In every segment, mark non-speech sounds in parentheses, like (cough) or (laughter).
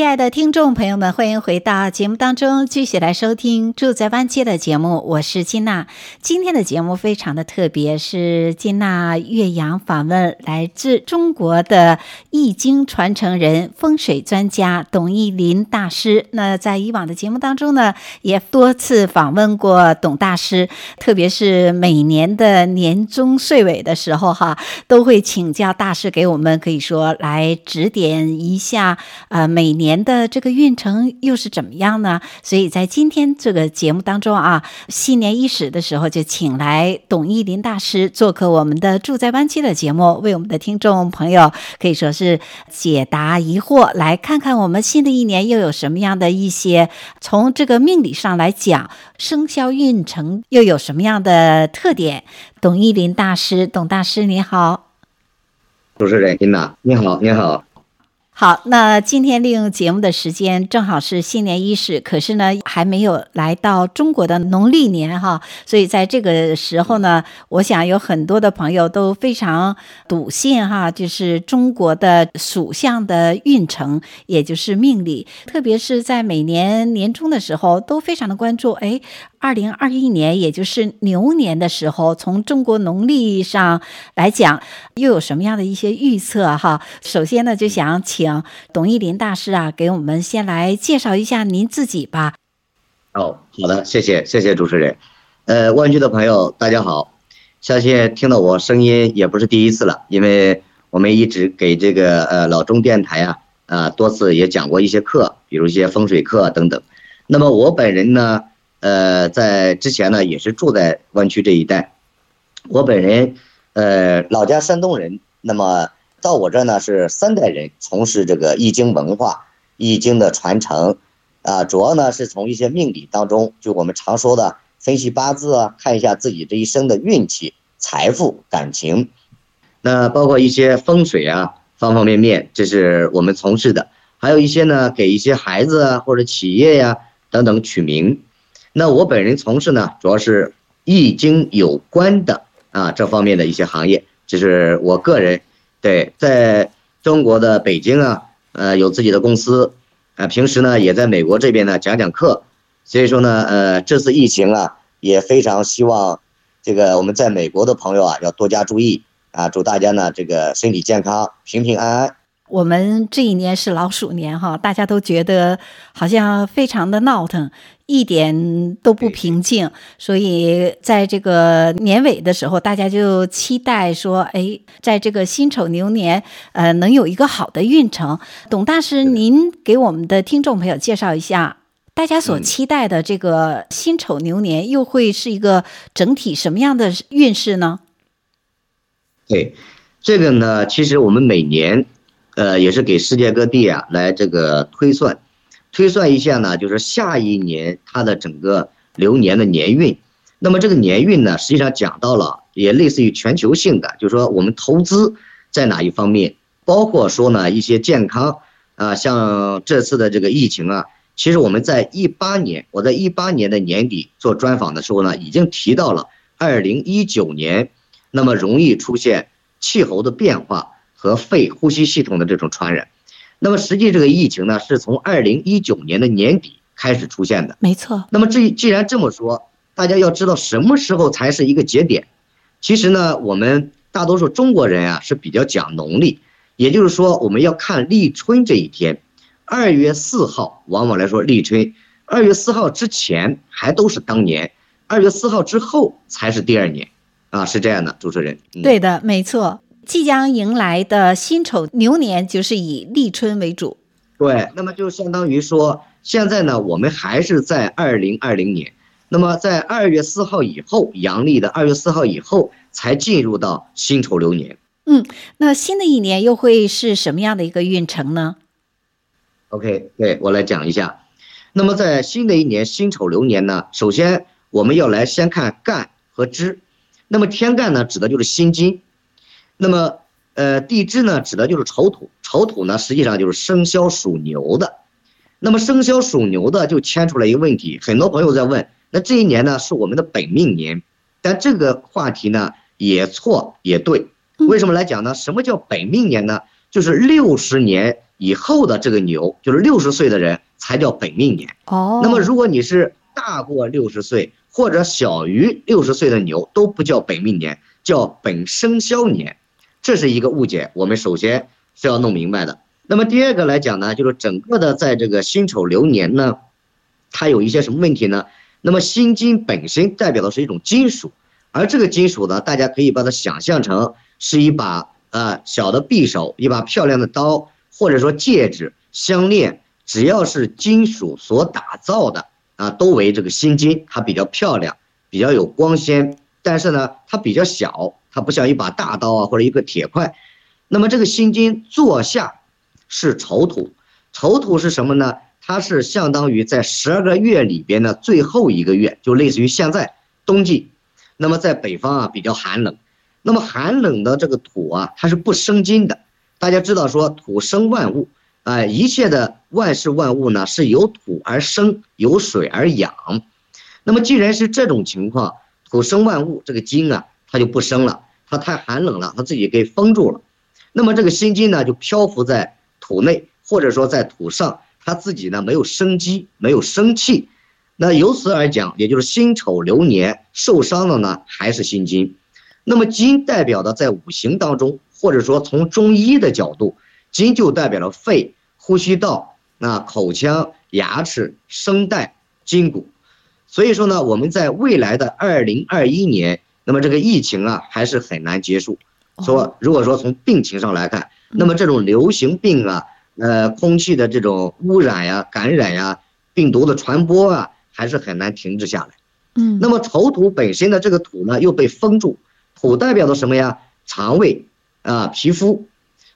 亲爱的听众朋友们，欢迎回到节目当中，继续来收听《住在湾街》的节目。我是金娜。今天的节目非常的特别，是金娜岳阳访问来自中国的易经传承人、风水专家董逸霖大师。那在以往的节目当中呢，也多次访问过董大师，特别是每年的年终岁尾的时候，哈，都会请教大师给我们可以说来指点一下，呃，每。年年的这个运程又是怎么样呢？所以在今天这个节目当中啊，新年伊始的时候就请来董逸林大师做客我们的住在湾区的节目，为我们的听众朋友可以说是解答疑惑，来看看我们新的一年又有什么样的一些从这个命理上来讲，生肖运程又有什么样的特点？董逸林大师，董大师你好，主持人金娜，你好，你好。好，那今天利用节目的时间，正好是新年伊始，可是呢，还没有来到中国的农历年哈，所以在这个时候呢，我想有很多的朋友都非常笃信哈，就是中国的属相的运程，也就是命理，特别是在每年年终的时候，都非常的关注，哎。二零二一年，也就是牛年的时候，从中国农历上来讲，又有什么样的一些预测哈？首先呢，就想请董逸霖大师啊，给我们先来介绍一下您自己吧。哦，好的，谢谢，谢谢主持人。呃，湾区的朋友，大家好，相信听到我声音也不是第一次了，因为我们一直给这个呃老中电台啊，啊、呃、多次也讲过一些课，比如一些风水课等等。那么我本人呢？呃，在之前呢，也是住在湾区这一带。我本人，呃，老家山东人，那么到我这呢是三代人从事这个易经文化、易经的传承，啊，主要呢是从一些命理当中，就我们常说的分析八字啊，看一下自己这一生的运气、财富、感情，那包括一些风水啊，方方面面，这是我们从事的。还有一些呢，给一些孩子啊或者企业呀、等等取名。那我本人从事呢，主要是易经有关的啊这方面的一些行业，这是我个人对在中国的北京啊，呃有自己的公司，啊平时呢也在美国这边呢讲讲课，所以说呢，呃这次疫情啊也非常希望这个我们在美国的朋友啊要多加注意啊，祝大家呢这个身体健康，平平安安。我们这一年是老鼠年哈，大家都觉得好像非常的闹腾，一点都不平静。所以在这个年尾的时候，大家就期待说，哎，在这个辛丑牛年，呃，能有一个好的运程。董大师，您给我们的听众朋友介绍一下，大家所期待的这个辛丑牛年又会是一个整体什么样的运势呢？对，这个呢，其实我们每年。呃，也是给世界各地啊来这个推算，推算一下呢，就是下一年它的整个流年的年运。那么这个年运呢，实际上讲到了，也类似于全球性的，就是说我们投资在哪一方面，包括说呢一些健康啊，像这次的这个疫情啊，其实我们在一八年，我在一八年的年底做专访的时候呢，已经提到了二零一九年，那么容易出现气候的变化。和肺呼吸系统的这种传染，那么实际这个疫情呢，是从二零一九年的年底开始出现的。没错。那么至于既然这么说，大家要知道什么时候才是一个节点。其实呢，我们大多数中国人啊是比较讲农历，也就是说我们要看立春这一天，二月四号，往往来说立春，二月四号之前还都是当年，二月四号之后才是第二年，啊，是这样的，主持人。嗯、对的，没错。即将迎来的辛丑牛年就是以立春为主，对，那么就相当于说，现在呢，我们还是在二零二零年，那么在二月四号以后，阳历的二月四号以后，才进入到辛丑流年。嗯，那新的一年又会是什么样的一个运程呢？OK，对，我来讲一下。那么在新的一年辛丑流年呢，首先我们要来先看干和支。那么天干呢，指的就是辛金。那么呃地支呢，指的就是丑土。丑土呢，实际上就是生肖属牛的。那么生肖属牛的就牵出来一个问题，很多朋友在问，那这一年呢是我们的本命年，但这个话题呢也错也对。为什么来讲呢？什么叫本命年呢？就是六十年以后的这个牛，就是六十岁的人才叫本命年。哦。那么如果你是大过六十岁或者小于六十岁的牛，都不叫本命年，叫本生肖年，这是一个误解，我们首先是要弄明白的。那么第二个来讲呢，就是整个的在这个辛丑流年呢，它有一些什么问题呢？那么辛金本身代表的是一种金属，而这个金属呢，大家可以把它想象成是一把呃小的匕首，一把漂亮的刀，或者说戒指、项链，只要是金属所打造的啊，都为这个辛金，它比较漂亮，比较有光鲜，但是呢，它比较小，它不像一把大刀啊或者一个铁块。那么这个辛金坐下。是丑土，丑土是什么呢？它是相当于在十二个月里边的最后一个月，就类似于现在冬季。那么在北方啊比较寒冷，那么寒冷的这个土啊，它是不生金的。大家知道说土生万物，哎，一切的万事万物呢是由土而生，由水而养。那么既然是这种情况，土生万物，这个金啊它就不生了，它太寒冷了，它自己给封住了。那么这个心金呢就漂浮在。土内或者说在土上，它自己呢没有生机，没有生气，那由此而讲，也就是辛丑流年受伤的呢还是心金。那么金代表的在五行当中，或者说从中医的角度，金就代表了肺、呼吸道、那口腔、牙齿、声带、筋骨。所以说呢，我们在未来的二零二一年，那么这个疫情啊还是很难结束。说如果说从病情上来看。那么这种流行病啊，呃，空气的这种污染呀、感染呀、病毒的传播啊，还是很难停止下来。嗯，那么丑土本身的这个土呢，又被封住，土代表的什么呀？肠胃啊，皮肤。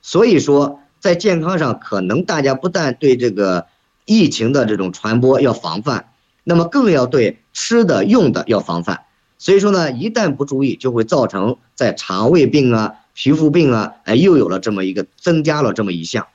所以说，在健康上，可能大家不但对这个疫情的这种传播要防范，那么更要对吃的用的要防范。所以说呢，一旦不注意，就会造成在肠胃病啊。皮肤病啊，哎，又有了这么一个增加了这么一项，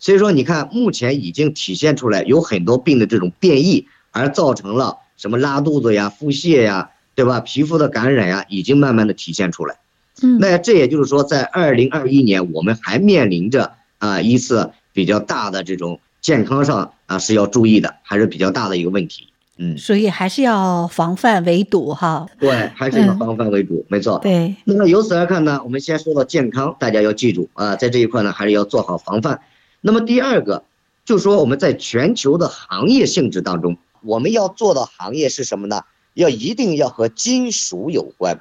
所以说你看，目前已经体现出来有很多病的这种变异，而造成了什么拉肚子呀、腹泻呀，对吧？皮肤的感染呀，已经慢慢的体现出来。嗯，那这也就是说，在二零二一年，我们还面临着啊一次比较大的这种健康上啊是要注意的，还是比较大的一个问题。嗯，所以还是要防范为主哈。对，还是要防范为主，嗯、没错。对。那么由此来看呢，我们先说到健康，大家要记住啊，在这一块呢，还是要做好防范。那么第二个，就说我们在全球的行业性质当中，我们要做的行业是什么呢？要一定要和金属有关。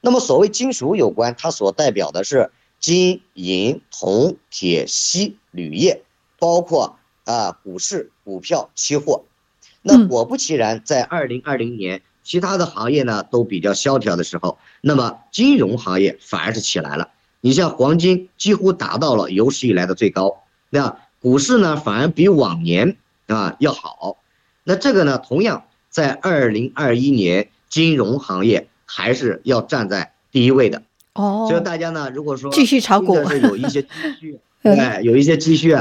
那么所谓金属有关，它所代表的是金、银、铜、铁、锡、铝业，包括啊股市、股票、期货。那果不其然，在二零二零年，其他的行业呢都比较萧条的时候，那么金融行业反而是起来了。你像黄金几乎达到了有史以来的最高，那股市呢反而比往年啊要好。那这个呢，同样在二零二一年，金融行业还是要站在第一位的。哦，所以大家呢，如果说继续炒股，是有一些积蓄，对，(laughs) 有一些积蓄，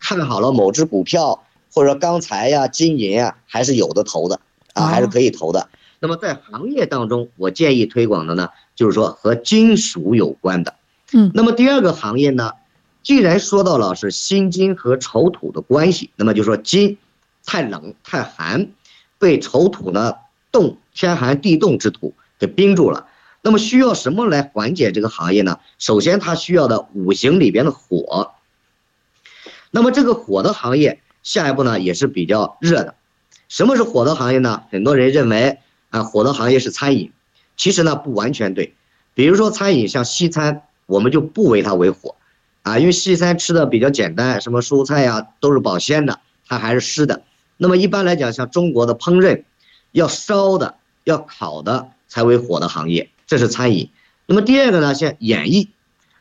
看好了某只股票。或者说钢材呀、金银啊，还是有的投的啊，还是可以投的。那么在行业当中，我建议推广的呢，就是说和金属有关的。嗯，那么第二个行业呢，既然说到了是辛金和丑土的关系，那么就说金太冷太寒，被丑土呢冻天寒地冻之土给冰住了。那么需要什么来缓解这个行业呢？首先它需要的五行里边的火。那么这个火的行业。下一步呢也是比较热的，什么是火的行业呢？很多人认为啊，火的行业是餐饮，其实呢不完全对。比如说餐饮像西餐，我们就不为它为火，啊，因为西餐吃的比较简单，什么蔬菜呀都是保鲜的，它还是湿的。那么一般来讲，像中国的烹饪，要烧的、要烤的才为火的行业，这是餐饮。那么第二个呢，像演艺，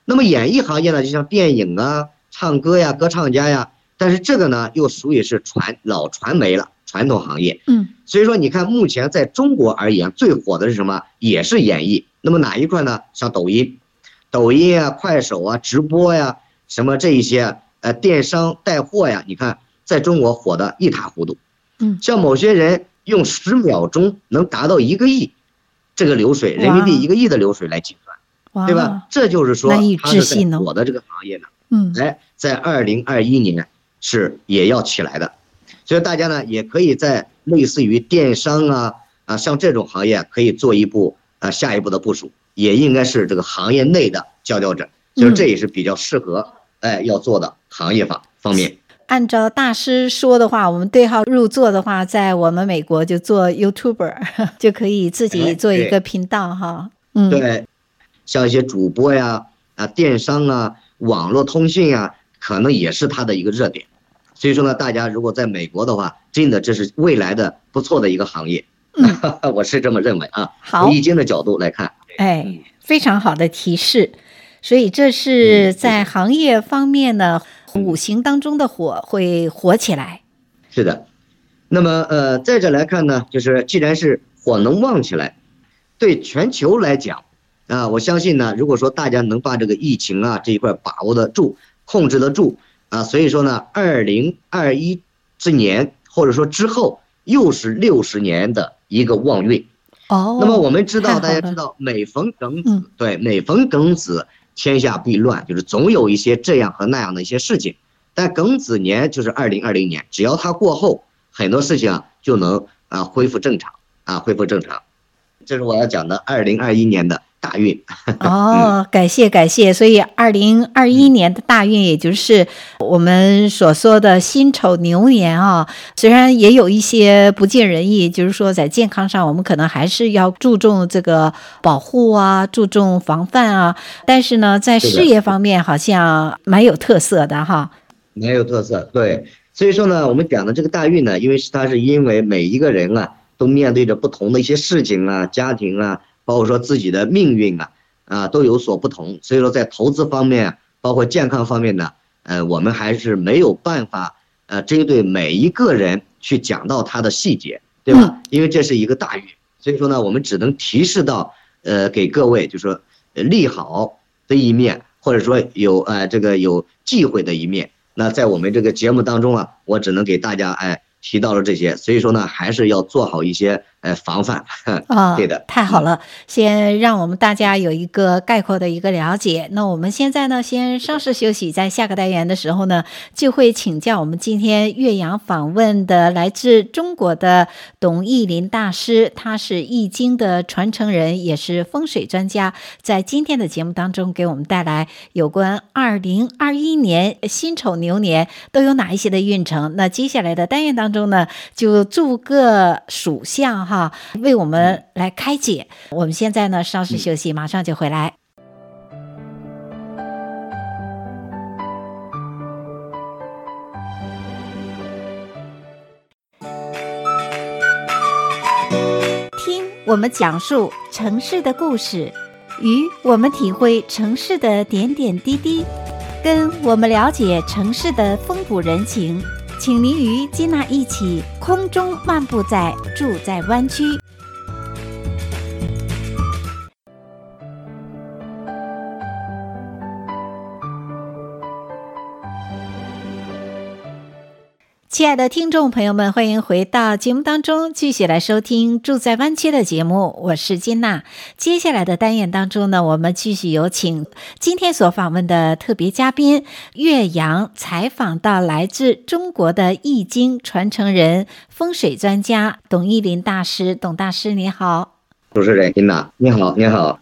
那么演艺行业呢，就像电影啊、唱歌呀、歌唱家呀。但是这个呢，又属于是传老传媒了，传统行业。嗯，所以说，你看目前在中国而言，最火的是什么？也是演艺。那么哪一块呢？像抖音、抖音啊、快手啊、直播呀、啊，什么这一些呃电商带货呀，你看在中国火的一塌糊涂。嗯，像某些人用十秒钟能达到一个亿，这个流水人民币一个亿的流水来计算，对吧？这就是说它是在火的这个行业呢。嗯，哎，在二零二一年是也要起来的。所以大家呢，也可以在类似于电商啊啊，像这种行业可以做一步啊下一步的部署，也应该是这个行业内的佼佼者。就是这也是比较适合哎要做的行业方方面。按照大师说的话，我们对号入座的话，在我们美国就做 YouTuber (laughs) 就可以自己做一个频道哈。嗯，对，像一些主播呀啊，电商啊，网络通讯呀，可能也是它的一个热点。所以说呢，大家如果在美国的话，真的这是未来的不错的一个行业，嗯、(laughs) 我是这么认为啊。好，从易经的角度来看，哎，非常好的提示。所以这是在行业方面呢，五行当中的火会火起来。是的。那么呃，再者来看呢，就是既然是火能旺起来，对全球来讲啊，我相信呢，如果说大家能把这个疫情啊这一块把握得住，控制得住。啊，所以说呢，二零二一之年或者说之后又是六十年的一个旺运。哦，那么我们知道，大家知道，每逢庚子，嗯、对，每逢庚子，天下必乱，就是总有一些这样和那样的一些事情。但庚子年就是二零二零年，只要它过后，很多事情啊就能啊恢复正常啊恢复正常。这是我要讲的二零二一年的。大运哦，(laughs) 感谢感谢，所以二零二一年的大运，也就是我们所说的辛丑牛年啊。虽然也有一些不尽人意，就是说在健康上，我们可能还是要注重这个保护啊，注重防范啊。但是呢，在事业方面，好像蛮有特色的哈。蛮有特色，对。所以说呢，我们讲的这个大运呢，因为是它是因为每一个人啊，都面对着不同的一些事情啊，家庭啊。包括说自己的命运啊，啊都有所不同，所以说在投资方面，包括健康方面呢，呃，我们还是没有办法呃针对每一个人去讲到他的细节，对吧？因为这是一个大运，所以说呢，我们只能提示到呃给各位，就是说利好的一面，或者说有呃这个有忌讳的一面。那在我们这个节目当中啊，我只能给大家哎。提到了这些，所以说呢，还是要做好一些呃防范。啊，(laughs) 对的，太好了，先让我们大家有一个概括的一个了解。那我们现在呢，先稍事休息，在下个单元的时候呢，就会请教我们今天岳阳访问的来自中国的董义林大师，他是易经的传承人，也是风水专家，在今天的节目当中给我们带来有关二零二一年辛丑牛年都有哪一些的运程。那接下来的单元当中。呢，就诸个属相哈，为我们来开解。我们现在呢，稍事休息，马上就回来。听我们讲述城市的故事，与我们体会城市的点点滴滴，跟我们了解城市的风土人情。请您与金娜一起空中漫步在住在湾区。亲爱的听众朋友们，欢迎回到节目当中，继续来收听《住在湾区》的节目。我是金娜。接下来的单元当中呢，我们继续有请今天所访问的特别嘉宾岳阳，采访到来自中国的易经传承人、风水专家董奕霖大师。董大师，你好。主持人金娜，你好，你好。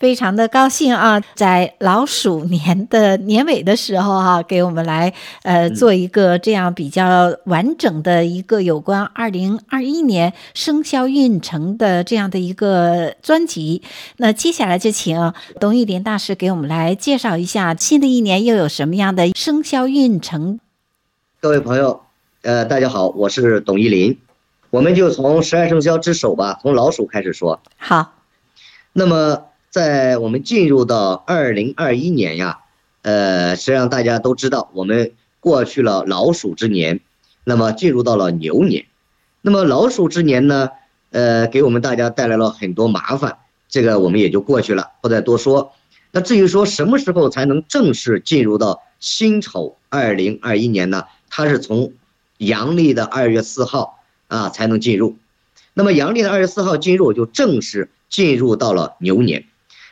非常的高兴啊，在老鼠年的年尾的时候哈、啊，给我们来呃做一个这样比较完整的一个有关二零二一年生肖运程的这样的一个专辑。那接下来就请董玉林大师给我们来介绍一下新的一年又有什么样的生肖运程。各位朋友，呃，大家好，我是董玉林，我们就从十二生肖之首吧，从老鼠开始说。好，那么。在我们进入到二零二一年呀，呃，实际上大家都知道，我们过去了老鼠之年，那么进入到了牛年，那么老鼠之年呢，呃，给我们大家带来了很多麻烦，这个我们也就过去了，不再多说。那至于说什么时候才能正式进入到辛丑二零二一年呢？它是从阳历的二月四号啊才能进入。那么阳历的二月四号进入，就正式进入到了牛年。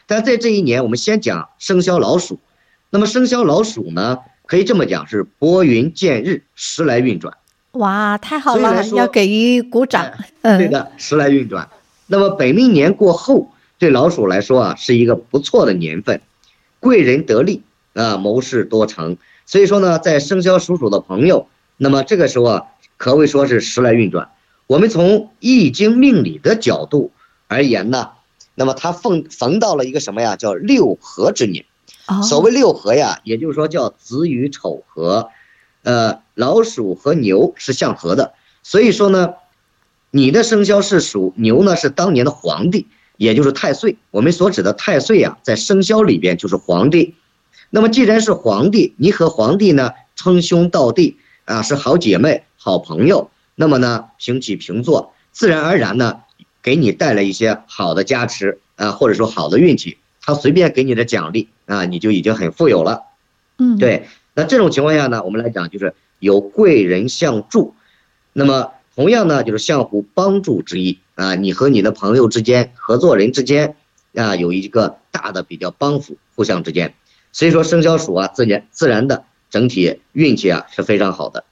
但在这一年，我们先讲生肖老鼠。那么生肖老鼠呢，可以这么讲是拨云见日，时来运转。哇，太好了，要给予鼓掌。嗯，对的，时来运转。那么本命年过后，对老鼠来说啊，是一个不错的年份，贵人得利啊，谋事多成。所以说呢，在生肖属鼠的朋友，那么这个时候啊，可谓说是时来运转。我们从易经命理的角度而言呢，那么他逢逢到了一个什么呀？叫六合之年。所谓六合呀，也就是说叫子与丑合，呃，老鼠和牛是相合的。所以说呢，你的生肖是属牛呢，是当年的皇帝，也就是太岁。我们所指的太岁呀，在生肖里边就是皇帝。那么既然是皇帝，你和皇帝呢称兄道弟啊，是好姐妹、好朋友。那么呢，平起平坐，自然而然呢，给你带来一些好的加持啊，或者说好的运气，他随便给你的奖励啊，你就已经很富有了。嗯，对。那这种情况下呢，我们来讲就是有贵人相助，那么同样呢，就是相互帮助之意啊，你和你的朋友之间、合作人之间啊，有一个大的比较帮扶，互相之间。所以说生肖鼠啊，自然自然的整体运气啊是非常好的。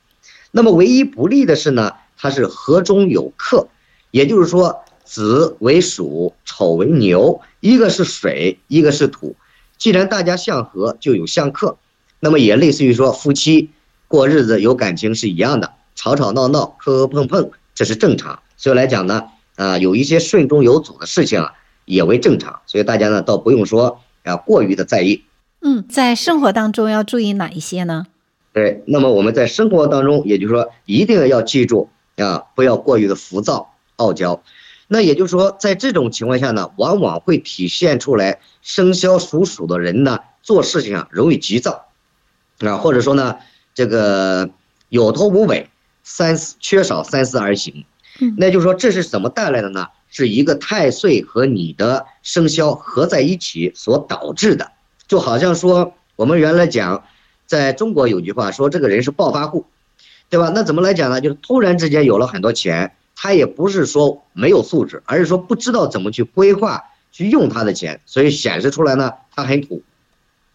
那么唯一不利的是呢，它是合中有克，也就是说子为鼠，丑为牛，一个是水，一个是土。既然大家相合，就有相克，那么也类似于说夫妻过日子有感情是一样的，吵吵闹闹，磕磕碰碰，这是正常。所以来讲呢，啊，有一些顺中有阻的事情啊，也为正常。所以大家呢，倒不用说啊过于的在意。嗯，在生活当中要注意哪一些呢？对，那么我们在生活当中，也就是说，一定要记住啊，不要过于的浮躁、傲娇。那也就是说，在这种情况下呢，往往会体现出来生肖属鼠的人呢，做事情啊容易急躁，啊，或者说呢，这个有头无尾，三思缺少三思而行。那就是说，这是怎么带来的呢？是一个太岁和你的生肖合在一起所导致的，就好像说我们原来讲。在中国有句话说，这个人是暴发户，对吧？那怎么来讲呢？就是突然之间有了很多钱，他也不是说没有素质，而是说不知道怎么去规划、去用他的钱，所以显示出来呢，他很土。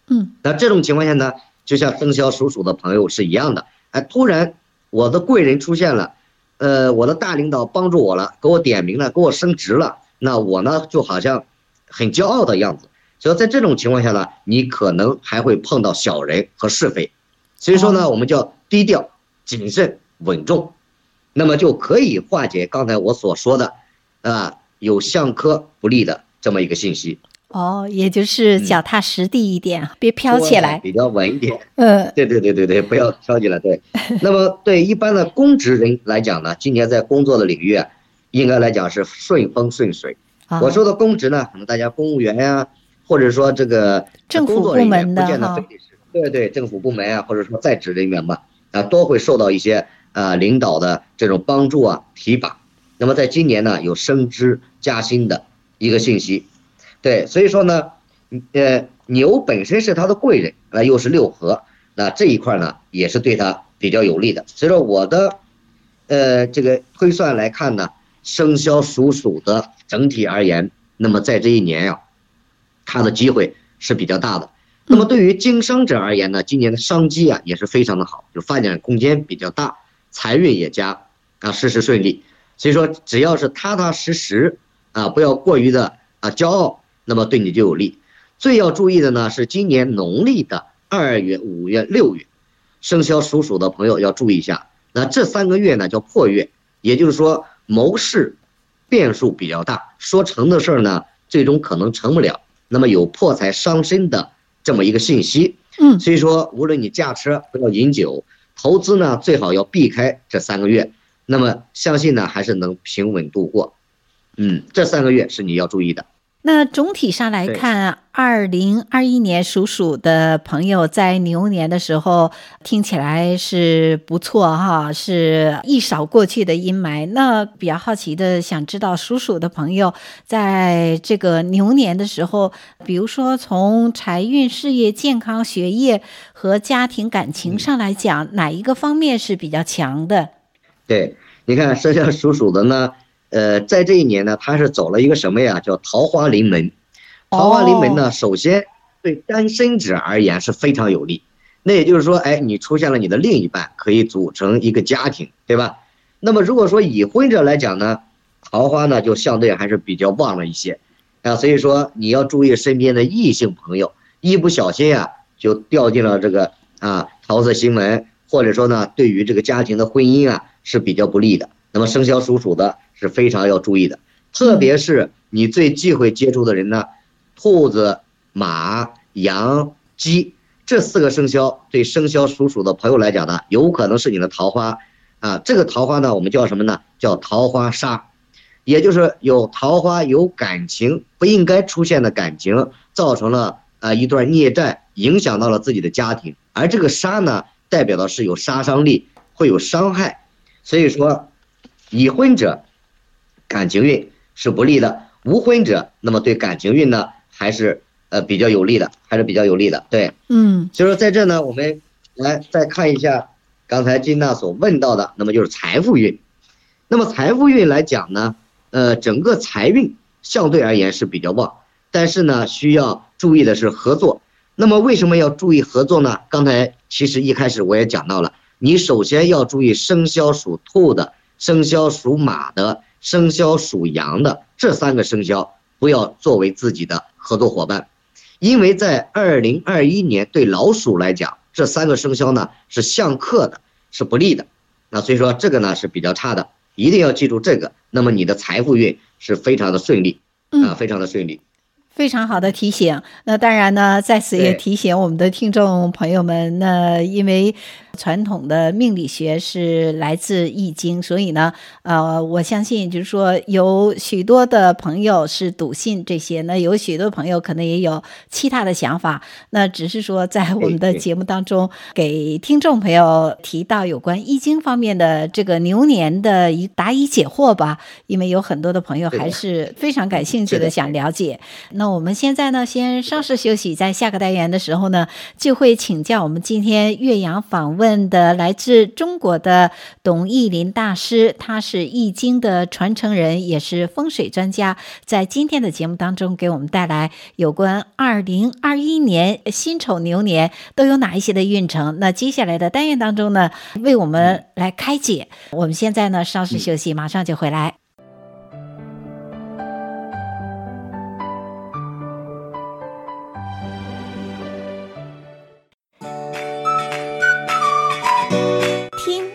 嗯，那这种情况下呢，就像生肖属鼠的朋友是一样的，哎，突然我的贵人出现了，呃，我的大领导帮助我了，给我点名了，给我升职了，那我呢就好像很骄傲的样子。所以在这种情况下呢，你可能还会碰到小人和是非，所以说呢，我们叫低调、谨慎、稳重，那么就可以化解刚才我所说的，啊，有相克不利的这么一个信息。哦，也就是脚踏实地一点，嗯、别飘起来，比较稳一点。嗯，对对对对对，不要飘起来。对，(laughs) 那么对一般的公职人来讲呢，今年在工作的领域啊，应该来讲是顺风顺水。哦、我说的公职呢，可能大家公务员呀、啊。或者说这个政府部门的对对，政府部门啊，或者说在职人员吧，啊，都会受到一些啊领导的这种帮助啊提拔。那么在今年呢，有升职加薪的一个信息，对，所以说呢，呃，牛本身是他的贵人，啊，又是六合，那这一块呢也是对他比较有利的。所以说我的，呃，这个推算来看呢，生肖属鼠的整体而言，那么在这一年呀。他的机会是比较大的。那么对于经商者而言呢，今年的商机啊也是非常的好，就发展空间比较大，财运也佳啊，事事顺利。所以说，只要是踏踏实实啊，不要过于的啊骄傲，那么对你就有利。最要注意的呢是今年农历的二月、五月、六月，生肖属鼠的朋友要注意一下。那这三个月呢叫破月，也就是说谋事变数比较大，说成的事儿呢最终可能成不了。那么有破财伤身的这么一个信息，嗯，所以说无论你驾车不要饮酒，投资呢最好要避开这三个月，那么相信呢还是能平稳度过，嗯，这三个月是你要注意的。那总体上来看啊，二零二一年属鼠的朋友在牛年的时候听起来是不错哈，是一扫过去的阴霾。那比较好奇的，想知道属鼠的朋友在这个牛年的时候，比如说从财运、事业、健康、学业和家庭感情上来讲，哪一个方面是比较强的？对，你看生肖属鼠的呢，呃，在这一年呢，他是走了一个什么呀？叫桃花临门。桃花临门呢，首先对单身者而言是非常有利。那也就是说，哎，你出现了你的另一半，可以组成一个家庭，对吧？那么如果说已婚者来讲呢，桃花呢就相对还是比较旺了一些啊。所以说你要注意身边的异性朋友，一不小心啊就掉进了这个啊桃色新闻，或者说呢对于这个家庭的婚姻啊是比较不利的。那么生肖属鼠的是非常要注意的，特别是你最忌讳接触的人呢。兔子、马、羊、鸡这四个生肖，对生肖属鼠的朋友来讲呢，有可能是你的桃花，啊，这个桃花呢，我们叫什么呢？叫桃花煞，也就是有桃花有感情不应该出现的感情，造成了啊一段孽债，影响到了自己的家庭，而这个杀呢，代表的是有杀伤力，会有伤害，所以说，已婚者感情运是不利的，无婚者那么对感情运呢？还是呃比较有利的，还是比较有利的，对，嗯，所以说在这呢，我们来再看一下刚才金娜所问到的，那么就是财富运，那么财富运来讲呢，呃，整个财运相对而言是比较旺，但是呢，需要注意的是合作。那么为什么要注意合作呢？刚才其实一开始我也讲到了，你首先要注意生肖属兔的、生肖属马的、生肖属羊的这三个生肖。不要作为自己的合作伙伴，因为在二零二一年对老鼠来讲，这三个生肖呢是相克的，是不利的。那所以说这个呢是比较差的，一定要记住这个。那么你的财富运是非常的顺利，啊，非常的顺利。非常好的提醒。那当然呢，在此也提醒我们的听众朋友们，那因为传统的命理学是来自易经，所以呢，呃，我相信就是说有许多的朋友是笃信这些，那有许多朋友可能也有其他的想法。那只是说在我们的节目当中，给听众朋友提到有关易经方面的这个牛年的一答疑解惑吧，因为有很多的朋友还是非常感兴趣的想了解。那我们现在呢，先稍事休息，在下个单元的时候呢，就会请教我们今天岳阳访问问的来自中国的董奕霖大师，他是易经的传承人，也是风水专家，在今天的节目当中给我们带来有关二零二一年辛丑牛年都有哪一些的运程。那接下来的单元当中呢，为我们来开解。我们现在呢，稍事休息，马上就回来。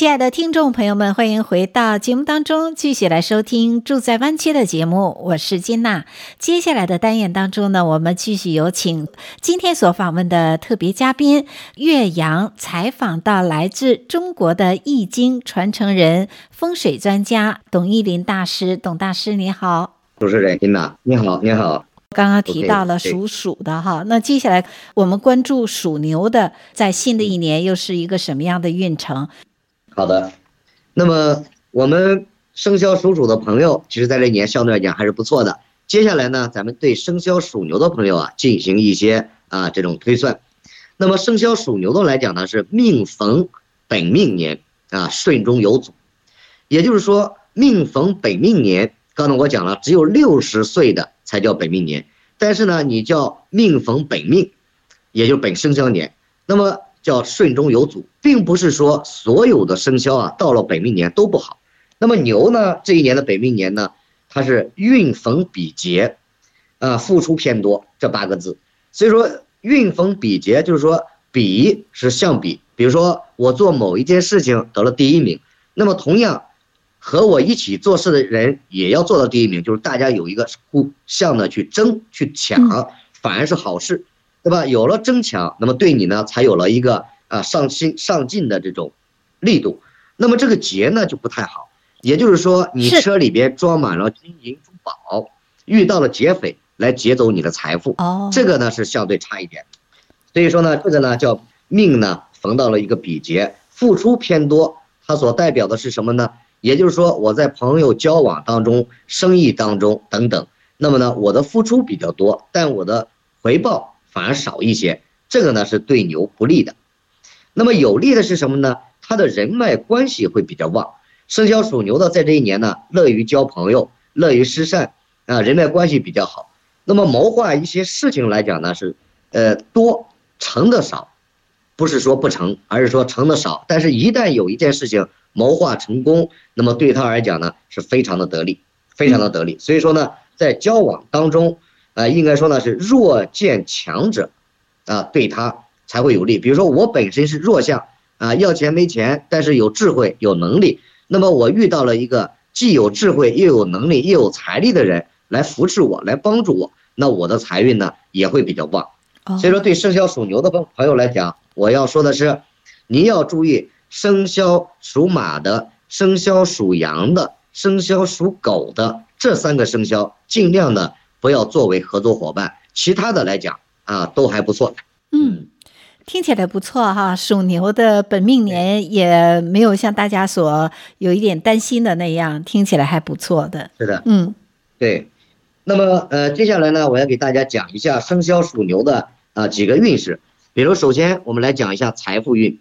亲爱的听众朋友们，欢迎回到节目当中，继续来收听《住在湾区》的节目。我是金娜。接下来的单元当中呢，我们继续有请今天所访问的特别嘉宾岳阳，采访到来自中国的易经传承人、风水专家董一林大师。董大师，你好。主持人金娜，你好，你好。刚刚提到了属鼠的哈，那接下来我们关注属牛的，在新的一年又是一个什么样的运程？好的，那么我们生肖属鼠的朋友，其实在这年相对来讲还是不错的。接下来呢，咱们对生肖属牛的朋友啊进行一些啊这种推算。那么生肖属牛的来讲呢，是命逢本命年啊，顺中有阻，也就是说命逢本命年。刚才我讲了，只有六十岁的才叫本命年，但是呢，你叫命逢本命，也就本生肖年，那么。叫顺中有阻，并不是说所有的生肖啊到了本命年都不好。那么牛呢，这一年的本命年呢，它是运逢比劫，啊，付出偏多这八个字。所以说运逢比劫就是说比是相比，比如说我做某一件事情得了第一名，那么同样和我一起做事的人也要做到第一名，就是大家有一个互相的去争去抢，反而是好事，对吧？有了争抢，那么对你呢才有了一个啊上心上进的这种力度，那么这个劫呢就不太好，也就是说你车里边装满了金银珠宝，遇到了劫匪来劫走你的财富，哦，这个呢是相对差一点。所以说呢，这个呢叫命呢逢到了一个比劫，付出偏多，它所代表的是什么呢？也就是说我在朋友交往当中、生意当中等等，那么呢我的付出比较多，但我的回报反而少一些，这个呢是对牛不利的。那么有利的是什么呢？他的人脉关系会比较旺。生肖属牛的在这一年呢，乐于交朋友，乐于施善啊，人脉关系比较好。那么谋划一些事情来讲呢，是呃多。成的少，不是说不成，而是说成的少。但是，一旦有一件事情谋划成功，那么对他来讲呢，是非常的得力，非常的得力。所以说呢，在交往当中，呃，应该说呢是弱见强者，啊，对他才会有利。比如说我本身是弱项，啊，要钱没钱，但是有智慧有能力，那么我遇到了一个既有智慧又有能力又有财力的人来扶持我，来帮助我，那我的财运呢也会比较旺。所以说，对生肖属牛的朋朋友来讲，我要说的是，您要注意生肖属马的、生肖属羊的、生肖属狗的这三个生肖，尽量的不要作为合作伙伴。其他的来讲啊，都还不错。嗯，听起来不错哈。属牛的本命年也没有像大家所有一点担心的那样，听起来还不错的。是的，嗯，对。那么呃，接下来呢，我要给大家讲一下生肖属牛的。啊，几个运势，比如首先我们来讲一下财富运。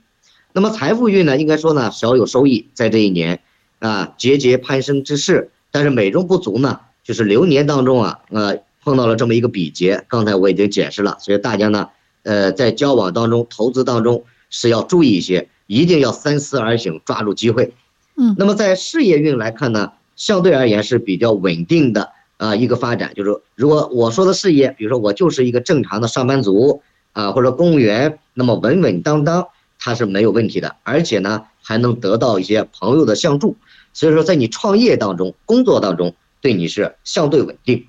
那么财富运呢，应该说呢，少有收益，在这一年啊，节节攀升之势。但是美中不足呢，就是流年当中啊，呃，碰到了这么一个比劫。刚才我已经解释了，所以大家呢，呃，在交往当中、投资当中是要注意一些，一定要三思而行，抓住机会。嗯。那么在事业运来看呢，相对而言是比较稳定的。啊，一个发展就是，如果我说的事业，比如说我就是一个正常的上班族啊，或者公务员，那么稳稳当当，它是没有问题的，而且呢还能得到一些朋友的相助，所以说在你创业当中、工作当中，对你是相对稳定。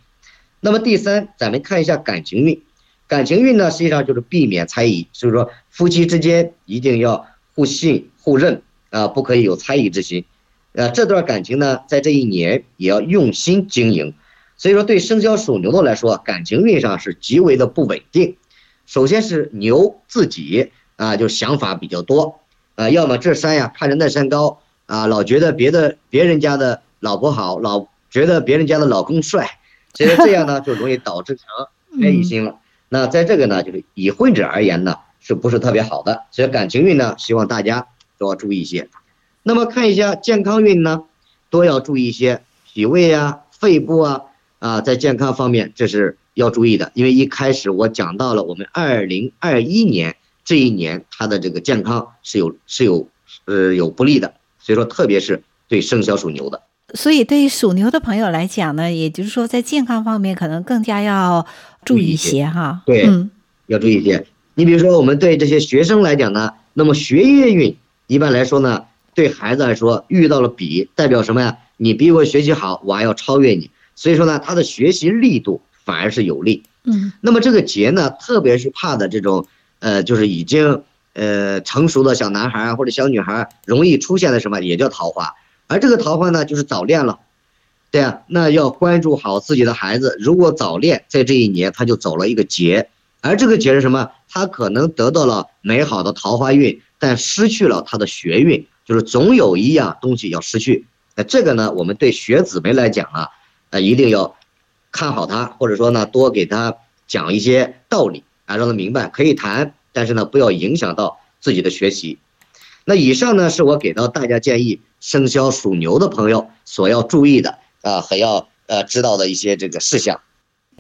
那么第三，咱们看一下感情运，感情运呢实际上就是避免猜疑，所以说夫妻之间一定要互信互认啊，不可以有猜疑之心。呃，这段感情呢，在这一年也要用心经营。所以说，对生肖属牛的来说，感情运上是极为的不稳定。首先是牛自己啊，就想法比较多啊，要么这山呀看着那山高啊，老觉得别的别人家的老婆好，老觉得别人家的老公帅，(laughs) 其实这样呢就容易导致成猜疑心了。那在这个呢，就是已婚者而言呢，是不是特别好的？所以感情运呢，希望大家都要注意一些。那么看一下健康运呢，多要注意一些脾胃啊、肺部啊。啊，在健康方面，这是要注意的，因为一开始我讲到了我们二零二一年这一年，它的这个健康是有是有呃有不利的，所以说特别是对生肖属牛的。所以对于属牛的朋友来讲呢，也就是说在健康方面可能更加要注意一些哈。对，嗯，要注意一些。你比如说我们对这些学生来讲呢，那么学业运一般来说呢，对孩子来说遇到了比，代表什么呀？你比我学习好，我还要超越你。所以说呢，他的学习力度反而是有利。嗯，那么这个劫呢，特别是怕的这种，呃，就是已经呃成熟的小男孩或者小女孩，容易出现的什么，也叫桃花。而这个桃花呢，就是早恋了。对啊，那要关注好自己的孩子。如果早恋，在这一年他就走了一个劫。而这个劫是什么？他可能得到了美好的桃花运，但失去了他的学运，就是总有一样东西要失去。那这个呢，我们对学子们来讲啊。啊，一定要看好他，或者说呢，多给他讲一些道理啊，让他明白可以谈，但是呢，不要影响到自己的学习。那以上呢，是我给到大家建议，生肖属牛的朋友所要注意的啊，和要呃知道的一些这个事项。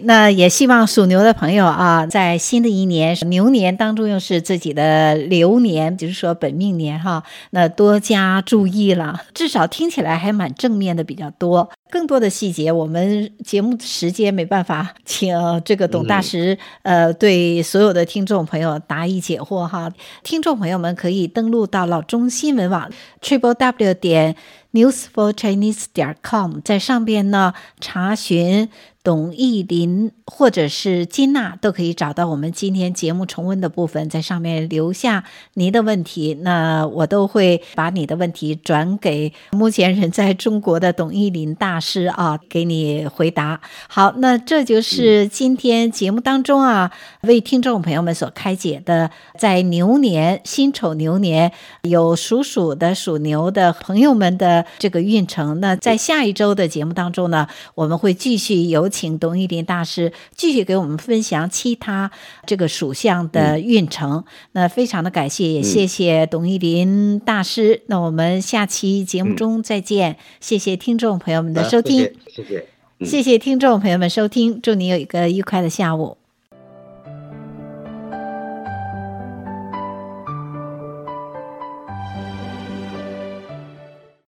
那也希望属牛的朋友啊，在新的一年牛年当中，又是自己的流年，就是说本命年哈，那多加注意了。至少听起来还蛮正面的比较多。更多的细节，我们节目时间没办法请这个董大师，呃，对所有的听众朋友答疑解惑哈。听众朋友们可以登录到老中新闻网 triple w 点 newsforchinese 点 com，在上边呢查询。董意林或者是金娜都可以找到我们今天节目重温的部分，在上面留下您的问题，那我都会把你的问题转给目前人在中国的董意林大师啊，给你回答。好，那这就是今天节目当中啊，为听众朋友们所开解的，在牛年辛丑牛年有属鼠的属牛的朋友们的这个运程。那在下一周的节目当中呢，我们会继续有。请董玉林大师继续给我们分享其他这个属相的运程。嗯、那非常的感谢，也谢谢董玉林大师。嗯、那我们下期节目中再见。嗯、谢谢听众朋友们的收听，谢谢，谢谢，谢谢听众朋友们收听。祝你有一个愉快的下午。